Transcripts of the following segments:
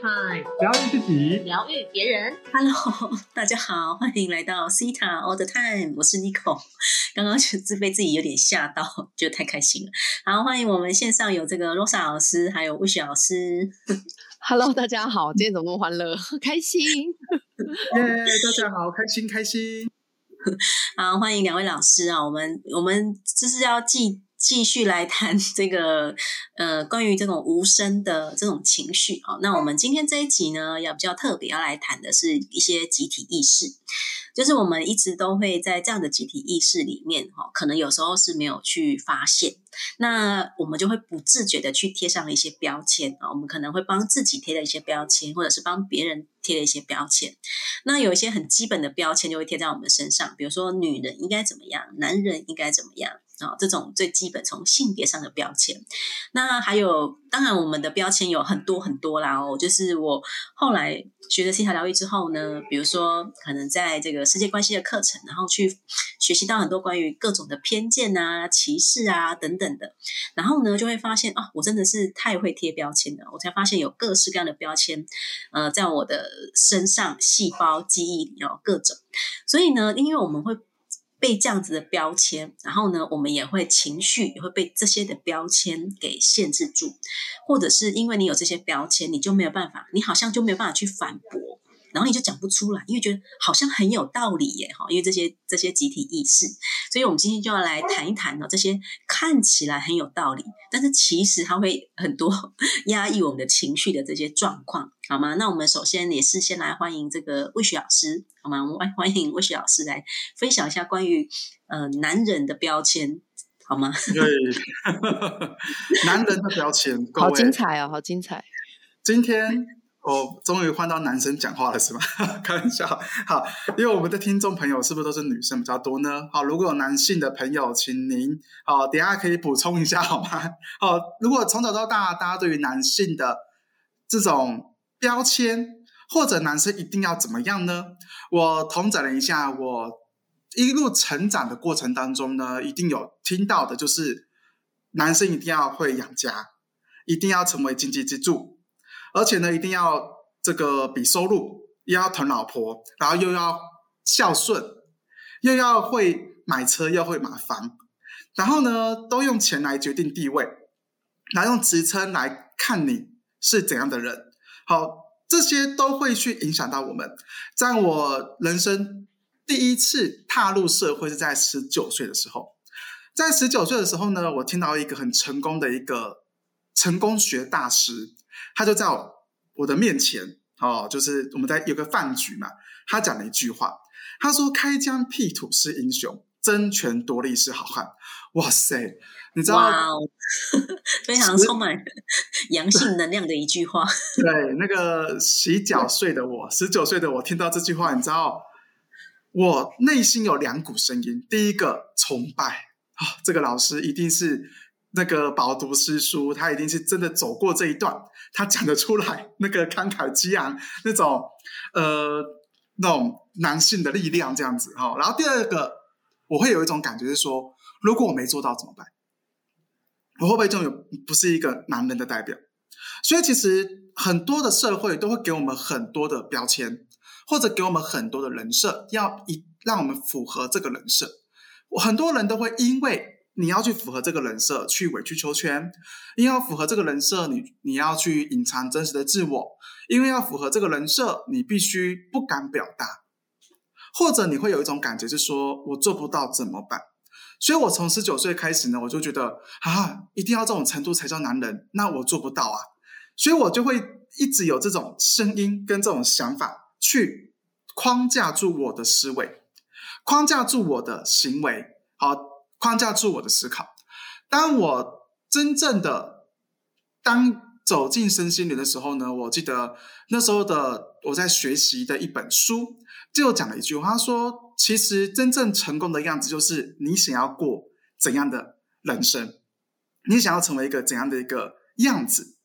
Time，疗愈自己，疗愈别人。Hello，大家好，欢迎来到 Cita All the Time，我是 Nico。刚刚就是被自己有点吓到，觉得太开心了。好，欢迎我们线上有这个 Rosa 老师，还有 Wish 老师。Hello，大家好，今天怎么那么欢乐，开心？耶！大家好，开心开心。好，欢迎两位老师啊！我们我们就是要继继续来谈 这个呃关于这种无声的这种情绪啊。那我们今天这一集呢，要比较特别要来谈的是一些集体意识，就是我们一直都会在这样的集体意识里面哈，可能有时候是没有去发现，那我们就会不自觉的去贴上一些标签啊。我们可能会帮自己贴了一些标签，或者是帮别人贴了一些标签。那有一些很基本的标签就会贴在我们身上，比如说女人应该怎么样，男人应该怎么样啊、这种最基本从性别上的标签。那还有，当然我们的标签有很多很多啦哦，就是我后来学了西塔疗愈之后呢，比如说可能在这个世界关系的课程，然后去学习到很多关于各种的偏见啊、歧视啊等等的，然后呢就会发现啊，我真的是太会贴标签了，我才发现有各式各样的标签，呃，在我的身上、细胞、记忆里哦，各种。所以呢，因为我们会被这样子的标签，然后呢，我们也会情绪也会被这些的标签给限制住，或者是因为你有这些标签，你就没有办法，你好像就没有办法去反驳。然后你就讲不出来，因为觉得好像很有道理耶，哈，因为这些这些集体意识，所以我们今天就要来谈一谈哦，这些看起来很有道理，但是其实它会很多 压抑我们的情绪的这些状况，好吗？那我们首先也是先来欢迎这个魏雪老师，好吗？我 们欢欢迎魏雪老师来分享一下关于呃男人的标签，好吗？对，男人的标签，好，精彩哦，好精彩！今天我终于换到男生讲话了，是吗？开玩笑。好，因为我们的听众朋友是不是都是女生比较多呢？好，如果有男性的朋友，请您好，等下可以补充一下好吗？好，如果从小到大，大家对于男性的这种标签，或者男生一定要怎么样呢？我统整了一下，我一路成长的过程当中呢，一定有听到的就是男生一定要会养家，一定要成为经济支柱，而且呢，一定要这个比收入，又要疼老婆，然后又要孝顺，又要会买车，又会买房，然后呢，都用钱来决定地位，然后用职称来看你是怎样的人。好，这些都会去影响到我们。在我人生第一次踏入社会是在十九岁的时候，在十九岁的时候呢，我听到一个很成功的一个成功学大师，他就在我我的面前哦，就是我们在有个饭局嘛，他讲了一句话，他说：“开疆辟土是英雄，争权夺利是好汉。”哇塞，你知道？非常充满 阳性能量的一句话。对，那个洗脚睡的我，十九岁的我，听到这句话，你知道，我内心有两股声音。第一个崇拜啊、这个老师一定是那个饱读诗书，他一定是真的走过这一段，他讲得出来那个慷慨激昂那种呃那种男性的力量这样子哈、然后第二个，我会有一种感觉是说，如果我没做到怎么办？我会不会就有不是一个男人的代表？所以其实很多的社会都会给我们很多的标签，或者给我们很多的人设，要一让我们符合这个人设。很多人都会因为你要去符合这个人设，去委曲求全；因为要符合这个人设，你你要去隐藏真实的自我；因为要符合这个人设，你必须不敢表达，或者你会有一种感觉是说我做不到怎么办？所以我从十九岁开始呢，我就觉得啊，一定要这种程度才叫男人，那我做不到啊，所以我就会一直有这种声音跟这种想法去框架住我的思维，框架住我的行为，好，框架住我的思考。当我真正的当走进身心灵的时候呢，我记得那时候的我在学习的一本书，就讲了一句话，说：“其实真正成功的样子，就是你想要过怎样的人生，你想要成为一个怎样的一个样子，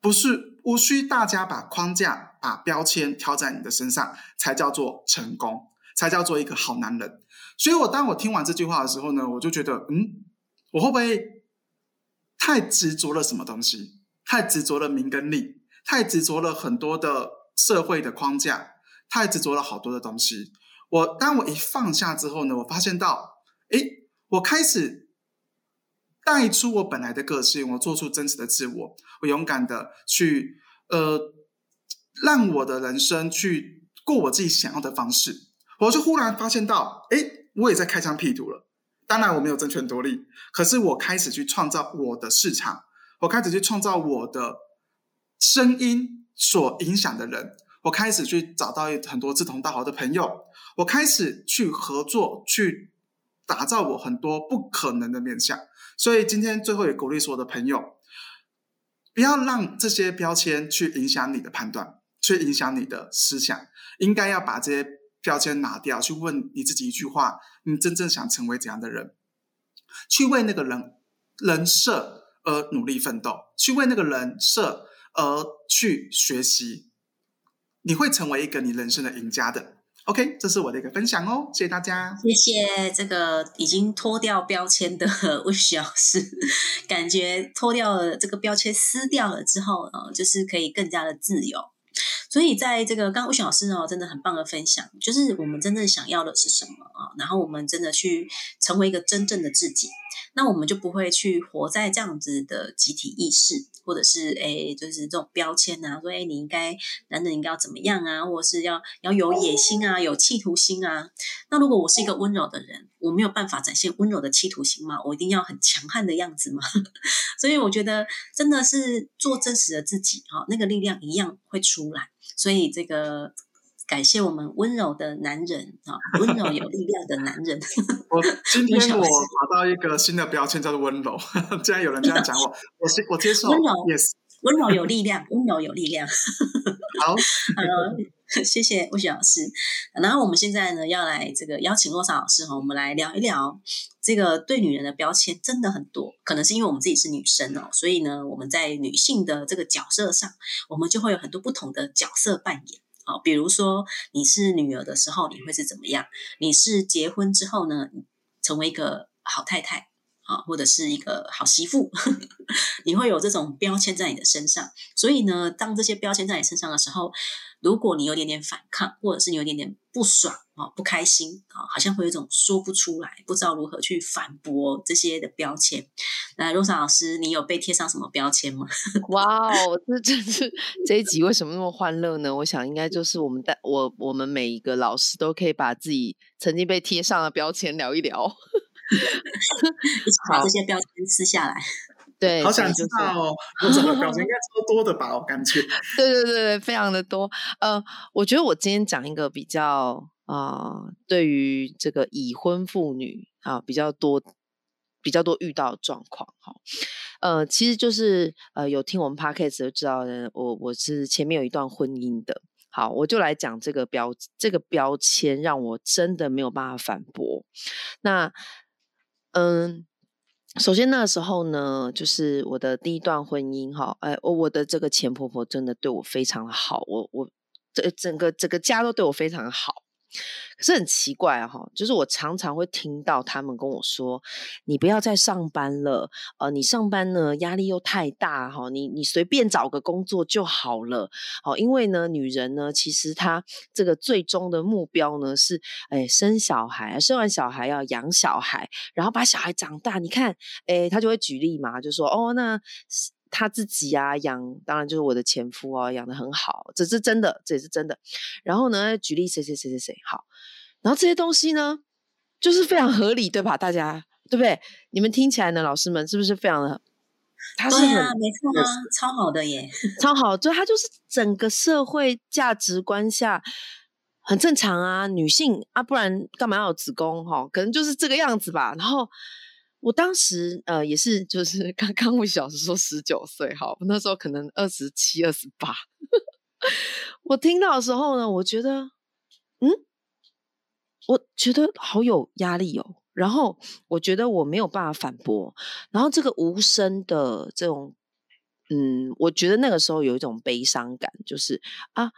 不是无需大家把框架、把标签挑在你的身上，才叫做成功，才叫做一个好男人。”所以，我当我听完这句话的时候呢，我就觉得，嗯，我会不会太执着了什么东西？太执着了名跟利，太执着了很多的社会的框架，太执着了好多的东西。我当我一放下之后呢，我发现到，哎，我开始带出我本来的个性，我做出真实的自我，我勇敢的去，呃，让我的人生去过我自己想要的方式。我就忽然发现到，哎，我也在开疆辟土了。当然我没有争权夺利，可是我开始去创造我的市场，我开始去创造我的声音所影响的人，我开始去找到很多志同道合的朋友，我开始去合作，去打造我很多不可能的面相。所以今天最后也鼓励所有的朋友，不要让这些标签去影响你的判断，去影响你的思想，应该要把这些。标签拿掉，去问你自己一句话：你真正想成为怎样的人？去为那个人人设而努力奋斗，去为那个人设而去学习，你会成为一个你人生的赢家的。OK，这是我的一个分享哦，谢谢大家。谢谢这个已经脱掉标签的魏徐老师，感觉脱掉了这个标签撕掉了之后，呃，就是可以更加的自由。所以，在这个刚吴雪老师呢，真的很棒的分享，就是我们真正想要的是什么啊？然后我们真的去成为一个真正的自己。那我们就不会去活在这样子的集体意识，或者是诶，就是这种标签啊，说诶，你应该男人应该要怎么样啊，或者是要要有野心啊，有企图心啊。那如果我是一个温柔的人，我没有办法展现温柔的企图心吗？我一定要很强悍的样子吗？所以我觉得真的是做真实的自己啊，那个力量一样会出来。所以这个。感谢我们温柔的男人啊，温柔有力量的男人。我今天我拿到一个新的标签，叫做温柔。既然有人这样讲我，我是我接受。温柔，yes，温柔有力量，温柔有力量。好，呃，谢谢魏雪老师。然后我们现在呢，要来这个邀请洛莎老师哈，我们来聊一聊这个对女人的标签真的很多，可能是因为我们自己是女生哦，所以呢，我们在女性的这个角色上，我们就会有很多不同的角色扮演。好，比如说你是女儿的时候，你会是怎么样？你是结婚之后呢，成为一个好太太啊，或者是一个好媳妇，你会有这种标签在你的身上。所以呢，当这些标签在你身上的时候，如果你有点点反抗，或者是你有点点不爽啊、不开心啊，好像会有一种说不出来，不知道如何去反驳这些的标签。那罗莎老师，你有被贴上什么标签吗？哇哦，这真是这一集为什么那么欢乐呢？我想应该就是我们带我我们每一个老师都可以把自己曾经被贴上的标签聊一聊，一起把这些标签撕下来。对，好想知道哦，有什么表情应该超多的吧？我感觉。对对对对，非常的多。呃，我觉得我今天讲一个比较啊，对于这个已婚妇女啊比较多、比较多遇到的状况哈。呃，其实就是呃，有听我们 podcast 就知道，我我是前面有一段婚姻的。好，我就来讲这个标这个标签，让我真的没有办法反驳。那嗯。首先那个时候呢，就是我的第一段婚姻哈，哎，我我的这个前婆婆真的对我非常的好，我我这整个整个家都对我非常的好。可是很奇怪哈，就是我常常会听到他们跟我说：“你不要再上班了，呃，你上班呢压力又太大哈，你你随便找个工作就好了。”哦，因为呢，女人呢，其实她这个最终的目标呢是，哎，生小孩，生完小孩要养小孩，然后把小孩长大。你看，哎，他就会举例嘛，就说：“哦，那。”他自己啊养，当然就是我的前夫啊养的很好，这是真的，这也是真的。然后呢，举例谁谁谁谁谁好，然后这些东西呢，就是非常合理，对吧？大家对不对？你们听起来呢，老师们是不是非常的？他是很没错啊，超好的耶，超好。对，他就是整个社会价值观下很正常啊，女性啊，不然干嘛要有子宫？哈，可能就是这个样子吧。然后。我当时呃也是，就是刚刚魏小时说十九岁，哈，那时候可能二十七、二十八。我听到的时候呢，我觉得，嗯，我觉得好有压力哦。然后我觉得我没有办法反驳。然后这个无声的这种，嗯，我觉得那个时候有一种悲伤感，就是啊，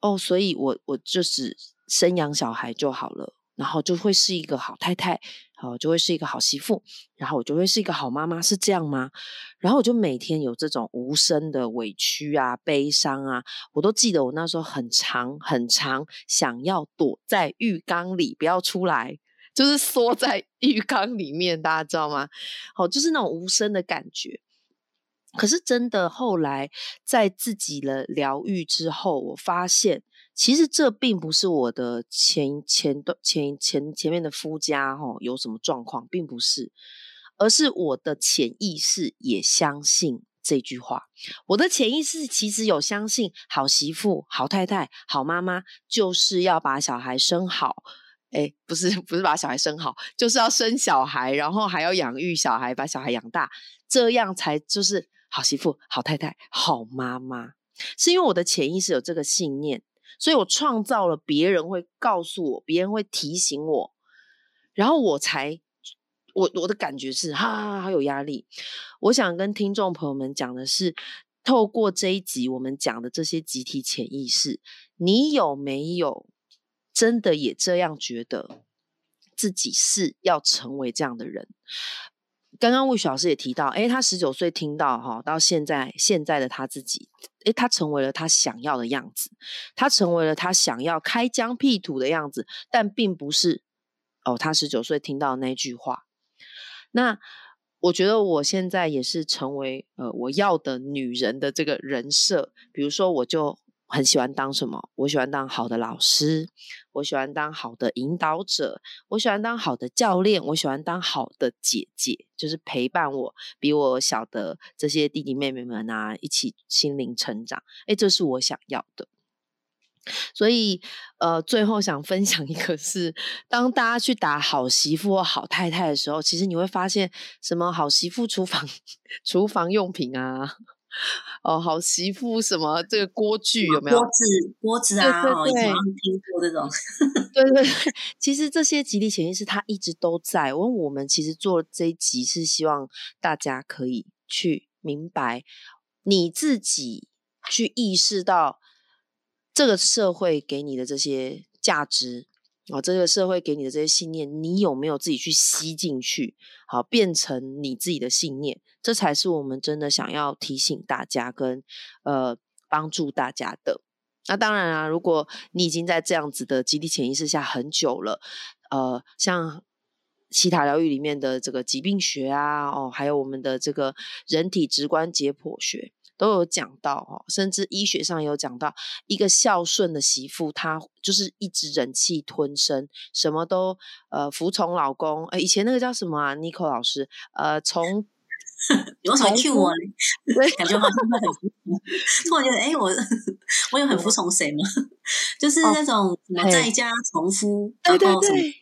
哦，所以我我就是生养小孩就好了。然后就会是一个好太太，好，就会是一个好媳妇，然后我就会是一个好妈妈，是这样吗？然后我就每天有这种无声的委屈啊、悲伤啊，我都记得我那时候很长很长，想要躲在浴缸里不要出来，就是缩在 浴缸里面，大家知道吗？好，就是那种无声的感觉。可是真的，后来在自己的疗愈之后，我发现其实这并不是我的前前段前前前面的夫家哈有什么状况，并不是，而是我的潜意识也相信这句话。我的潜意识其实有相信，好媳妇、好太太、好妈妈就是要把小孩生好。哎，不是不是把小孩生好，就是要生小孩，然后还要养育小孩，把小孩养大，这样才就是。好媳妇、好太太、好妈妈，是因为我的潜意识有这个信念，所以我创造了别人会告诉我，别人会提醒我，然后我才我我的感觉是哈，好有压力。我想跟听众朋友们讲的是，透过这一集我们讲的这些集体潜意识，你有没有真的也这样觉得自己是要成为这样的人？刚刚魏雪老师也提到，哎，他十九岁听到哈，到现在现在的他自己，他成为了他想要的样子，他成为了他想要开疆辟土的样子，但并不是哦，他十九岁听到那句话。那我觉得我现在也是成为呃我要的女人的这个人设，比如说我就。很喜欢当什么？我喜欢当好的老师，我喜欢当好的引导者，我喜欢当好的教练，我喜欢当好的姐姐，就是陪伴我比我小的这些弟弟妹妹们啊，一起心灵成长。哎，这是我想要的。所以，呃，最后想分享一个是，当大家去打好媳妇或好太太的时候，其实你会发现，什么好媳妇厨房 厨房用品啊。哦，好媳妇什么这个锅具有没有？锅子锅子啊，以前听过这种。对对对，其实这些吉利潜意识它一直都在。我我们其实做这一集是希望大家可以去明白，你自己去意识到这个社会给你的这些价值。哦，这个社会给你的这些信念，你有没有自己去吸进去？好，变成你自己的信念，这才是我们真的想要提醒大家跟呃帮助大家的。那当然啊，如果你已经在这样子的集体潜意识下很久了，呃，像西塔疗愈里面的这个疾病学啊，哦，还有我们的这个人体直观解剖学。都有讲到哦，甚至医学上有讲到，一个孝顺的媳妇，她就是一直忍气吞声，什么都呃服从老公。哎，以前那个叫什么啊？Nico 老师，呃，从 有什么 Q 我？对，感觉好像会很服从。突然觉得，哎，我我有很服从谁吗？就是那种什么在家从夫，对对对，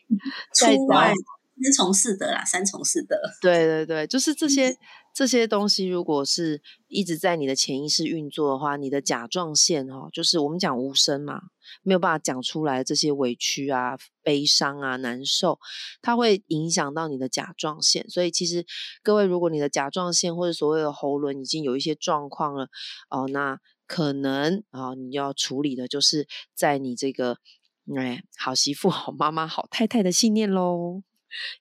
出外三从四德啦，三从四德。对对对，就是这些。这些东西如果是一直在你的潜意识运作的话，你的甲状腺哦，就是我们讲无声嘛，没有办法讲出来这些委屈啊、悲伤啊、难受，它会影响到你的甲状腺。所以其实各位，如果你的甲状腺或者所谓的喉轮已经有一些状况了哦，那可能啊，你要处理的就是在你这个哎好媳妇、好妈妈、好太太的信念喽。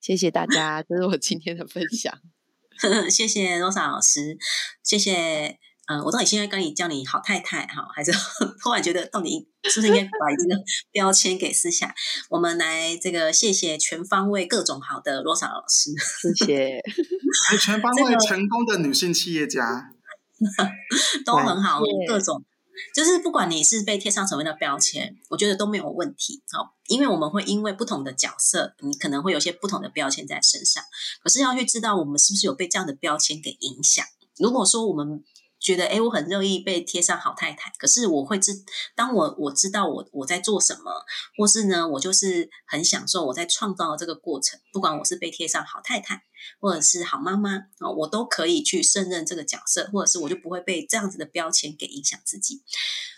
谢谢大家，这是我今天的分享。谢谢罗莎老师，谢谢。呃，我到底现在该你叫你好太太哈，还是 突然觉得到底是不是应该把这个标签给撕下？我们来这个谢谢全方位各种好的罗莎老师，谢谢。全方位成功的女性企业家都很好，各种。就是不管你是被贴上什么样的标签，我觉得都没有问题。好，因为我们会因为不同的角色，你可能会有些不同的标签在身上。可是要去知道我们是不是有被这样的标签给影响。如果说我们觉得，哎，我很乐意被贴上好太太，可是我会知，当我我知道我我在做什么，或是呢，我就是很享受我在创造这个过程。不管我是被贴上好太太。或者是好妈妈啊，我都可以去胜任这个角色，或者是我就不会被这样子的标签给影响自己。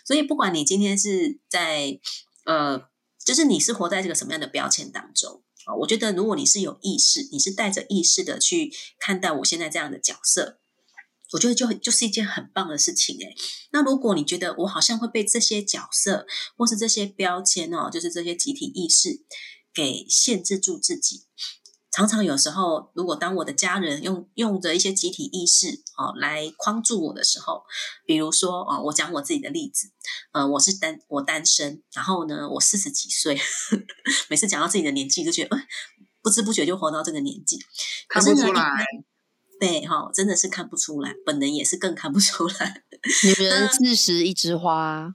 所以，不管你今天是在呃，就是你是活在这个什么样的标签当中啊，我觉得如果你是有意识，你是带着意识的去看待我现在这样的角色，我觉得就就是一件很棒的事情诶。那如果你觉得我好像会被这些角色或是这些标签哦，就是这些集体意识给限制住自己。常常有时候，如果当我的家人用用着一些集体意识哦来框住我的时候，比如说哦，我讲我自己的例子，呃，我是单我单身，然后呢，我四十几岁，每次讲到自己的年纪，就觉得哎，不知不觉就活到这个年纪，看不出来。对哈，真的是看不出来，本人也是更看不出来。女人四十一枝花，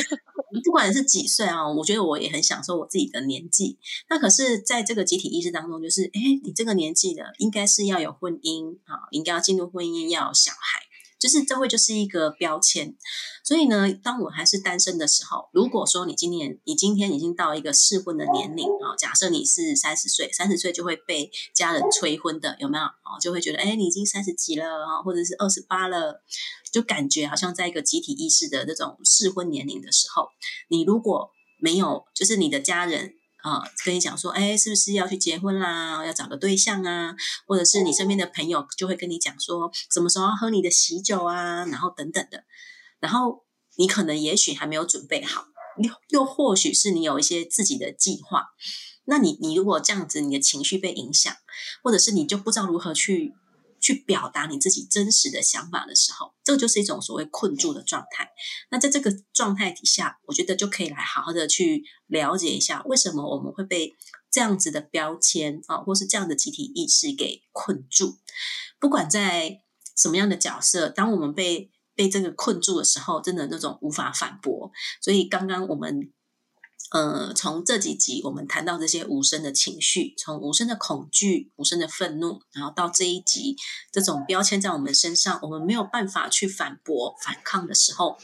不管是几岁啊，我觉得我也很享受我自己的年纪。那可是在这个集体意识当中，就是哎，你这个年纪的，应该是要有婚姻啊，应该要进入婚姻，要有小孩。就是这会就是一个标签，所以呢，当我还是单身的时候，如果说你今年你今天已经到一个适婚的年龄啊，假设你是三十岁，三十岁就会被家人催婚的，有没有？哦，就会觉得哎，你已经三十几了啊，或者是二十八了，就感觉好像在一个集体意识的这种适婚年龄的时候，你如果没有，就是你的家人。啊，跟你讲说，哎，是不是要去结婚啦？要找个对象啊？或者是你身边的朋友就会跟你讲说，什么时候要喝你的喜酒啊？然后等等的，然后你可能也许还没有准备好，又又或许是你有一些自己的计划，那你你如果这样子，你的情绪被影响，或者是你就不知道如何去。去表达你自己真实的想法的时候，这就是一种所谓困住的状态。那在这个状态底下，我觉得就可以来好好的去了解一下，为什么我们会被这样子的标签啊，或是这样的集体意识给困住。不管在什么样的角色，当我们被被这个困住的时候，真的那种无法反驳。所以刚刚我们。呃，从这几集我们谈到这些无声的情绪，从无声的恐惧、无声的愤怒，然后到这一集这种标签在我们身上，我们没有办法去反驳、反抗的时候，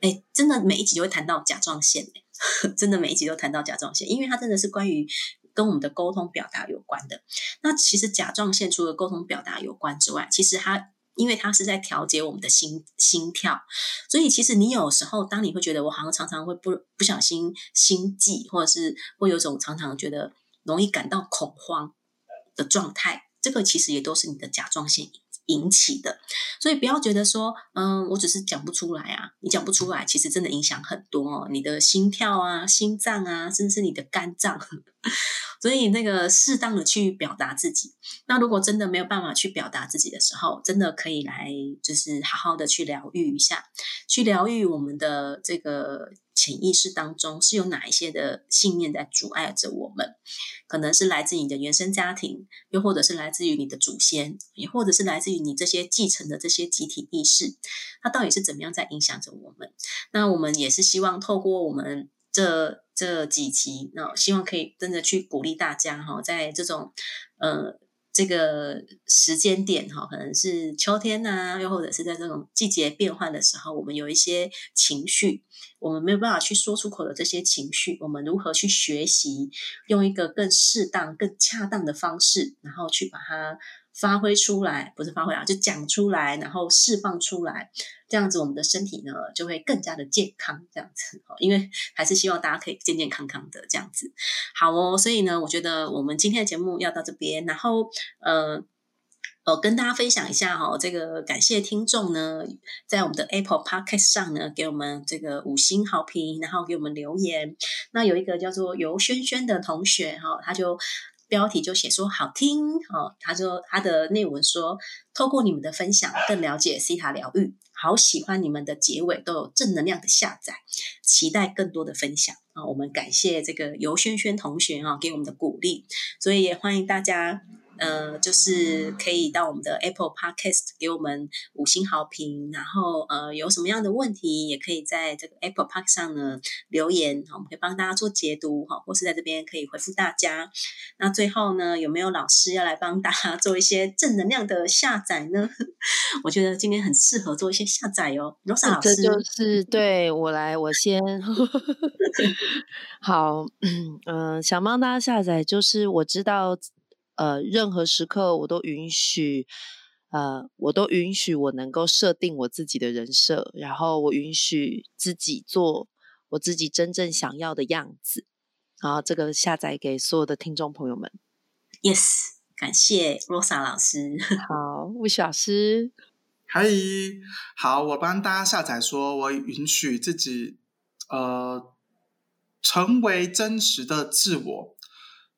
哎，真的每一集都会谈到甲状腺，真的每一集都谈到甲状腺，因为它真的是关于跟我们的沟通表达有关的。那其实甲状腺除了沟通表达有关之外，其实它。因为它是在调节我们的心心跳，所以其实你有时候，当你会觉得我好像常常会不不小心心悸，或者是会有种常常觉得容易感到恐慌的状态，这个其实也都是你的甲状腺。引起的，所以不要觉得说，嗯，我只是讲不出来啊，你讲不出来，其实真的影响很多哦，你的心跳啊、心脏啊，甚至你的肝脏。所以那个适当的去表达自己，那如果真的没有办法去表达自己的时候，真的可以来就是好好的去疗愈一下，去疗愈我们的这个。潜意识当中是有哪一些的信念在阻碍着我们？可能是来自你的原生家庭，又或者是来自于你的祖先，也或者是来自于你这些继承的这些集体意识，它到底是怎么样在影响着我们？那我们也是希望透过我们这这几集，那希望可以真的去鼓励大家哈，在这种呃。这个时间点哈，可能是秋天呐，又或者是在这种季节变换的时候，我们有一些情绪，我们没有办法去说出口的这些情绪，我们如何去学习，用一个更适当、更恰当的方式，然后去把它。发挥出来，不是发挥啊，就讲出来，然后释放出来，这样子我们的身体呢就会更加的健康，这样子因为还是希望大家可以健健康康的这样子。好哦，所以呢，我觉得我们今天的节目要到这边，然后呃呃跟大家分享一下哈，这个感谢听众呢在我们的 Apple Podcast 上呢给我们这个五星好评，然后给我们留言。那有一个叫做游轩轩的同学哈，他就。标题就写说好听哦，他说他的内文说，透过你们的分享，更了解西塔疗愈，好喜欢你们的结尾都有正能量的下载，期待更多的分享啊！我们感谢这个游轩轩同学啊给我们的鼓励，所以也欢迎大家。呃，就是可以到我们的 Apple Podcast 给我们五星好评，然后呃，有什么样的问题，也可以在这个 Apple Park 上呢留言，我们可以帮大家做解读，哈，或是在这边可以回复大家。那最后呢，有没有老师要来帮大家做一些正能量的下载呢？我觉得今天很适合做一些下载哦，罗莎老师。这就是对我来，我先 好，嗯，想帮大家下载，就是我知道。呃，任何时刻我都允许，呃，我都允许我能够设定我自己的人设，然后我允许自己做我自己真正想要的样子。然后这个下载给所有的听众朋友们。Yes，感谢 Rosa 老师。好，魏老师。嗨，好，我帮大家下载，说我允许自己，呃，成为真实的自我，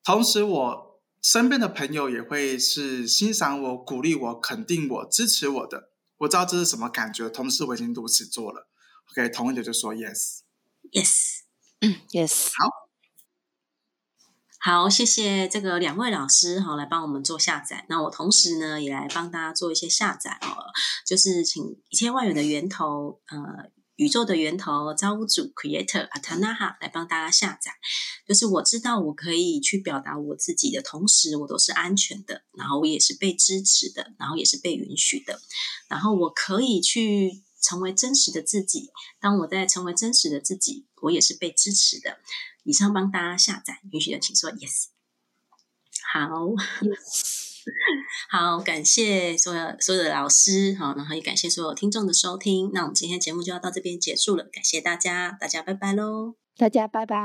同时我。身边的朋友也会是欣赏我、鼓励我、肯定我、支持我的。我知道这是什么感觉，同时我已经如此做了。OK，同意的就说 yes，yes，嗯，yes，好。好，谢谢这个两位老师哈，来帮我们做下载。那我同时呢，也来帮大家做一些下载哦，就是请一千万元的源头，呃，宇宙的源头造物主 Creator Atanaha 来帮大家下载。就是我知道我可以去表达我自己的同时，我都是安全的，然后我也是被支持的，然后也是被允许的，然后我可以去成为真实的自己。当我在成为真实的自己，我也是被支持的。以上帮大家下载，允许的请说 yes。好，好，感谢所有所有的老师，好，然后也感谢所有听众的收听。那我们今天节目就要到这边结束了，感谢大家，大家拜拜喽，大家拜拜。